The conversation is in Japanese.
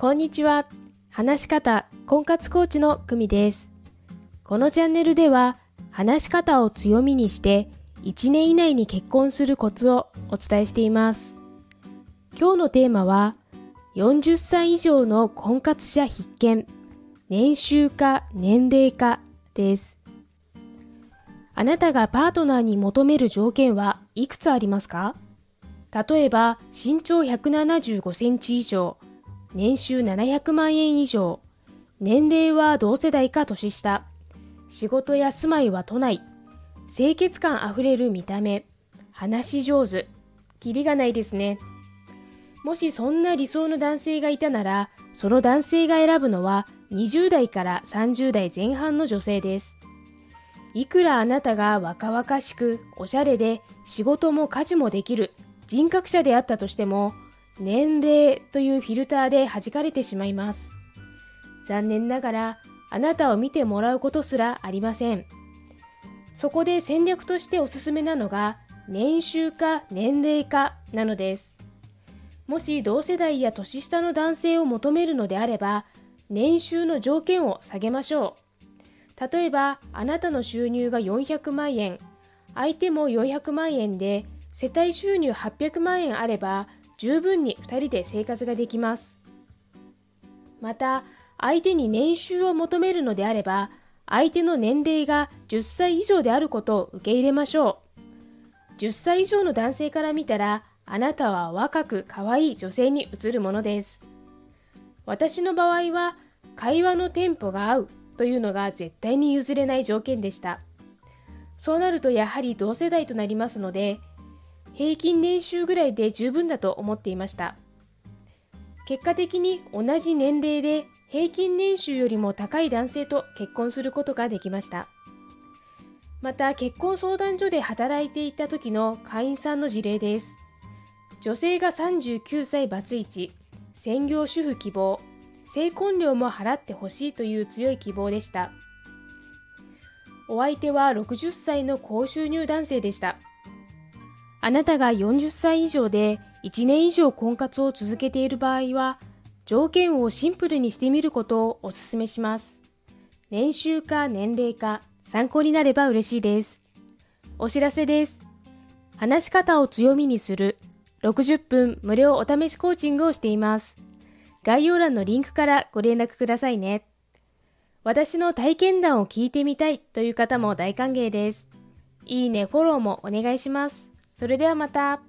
こんにちは。話し方婚活コーチの久美です。このチャンネルでは、話し方を強みにして、1年以内に結婚するコツをお伝えしています。今日のテーマは、40歳以上の婚活者必見、年収か年齢かです。あなたがパートナーに求める条件はいくつありますか？例えば、身長175センチ以上、年収700万円以上、年齢は同世代か年下、仕事や住まいは都内、清潔感あふれる見た目、話し上手、キリがないですね。もしそんな理想の男性がいたなら、その男性が選ぶのは20代から30代前半の女性です。いくらあなたが若々しく、おしゃれで、仕事も家事もできる人格者であったとしても、年齢というフィルターで弾かれてしまいます。残念ながら、あなたを見てもらうことすらありません。そこで戦略としておすすめなのが、年収か年齢かなのです。もし同世代や年下の男性を求めるのであれば、年収の条件を下げましょう。例えば、あなたの収入が400万円、相手も400万円で、世帯収入800万円あれば、十分に2人で生活ができます。また、相手に年収を求めるのであれば、相手の年齢が10歳以上であることを受け入れましょう。10歳以上の男性から見たら、あなたは若く可愛い女性に映るものです。私の場合は、会話のテンポが合うというのが絶対に譲れない条件でした。そうなるとやはり同世代となりますので、平均年収ぐらいで十分だと思っていました。結果的に同じ年齢で平均年収よりも高い男性と結婚することができました。また結婚相談所で働いていた時の会員さんの事例です。女性が39歳バツイチ、専業主婦希望、成婚料も払ってほしいという強い希望でした。お相手は60歳の高収入男性でした。あなたが40歳以上で1年以上婚活を続けている場合は、条件をシンプルにしてみることをお勧めします。年収か年齢か参考になれば嬉しいです。お知らせです。話し方を強みにする60分無料お試しコーチングをしています。概要欄のリンクからご連絡くださいね。私の体験談を聞いてみたいという方も大歓迎です。いいね、フォローもお願いします。それではまた。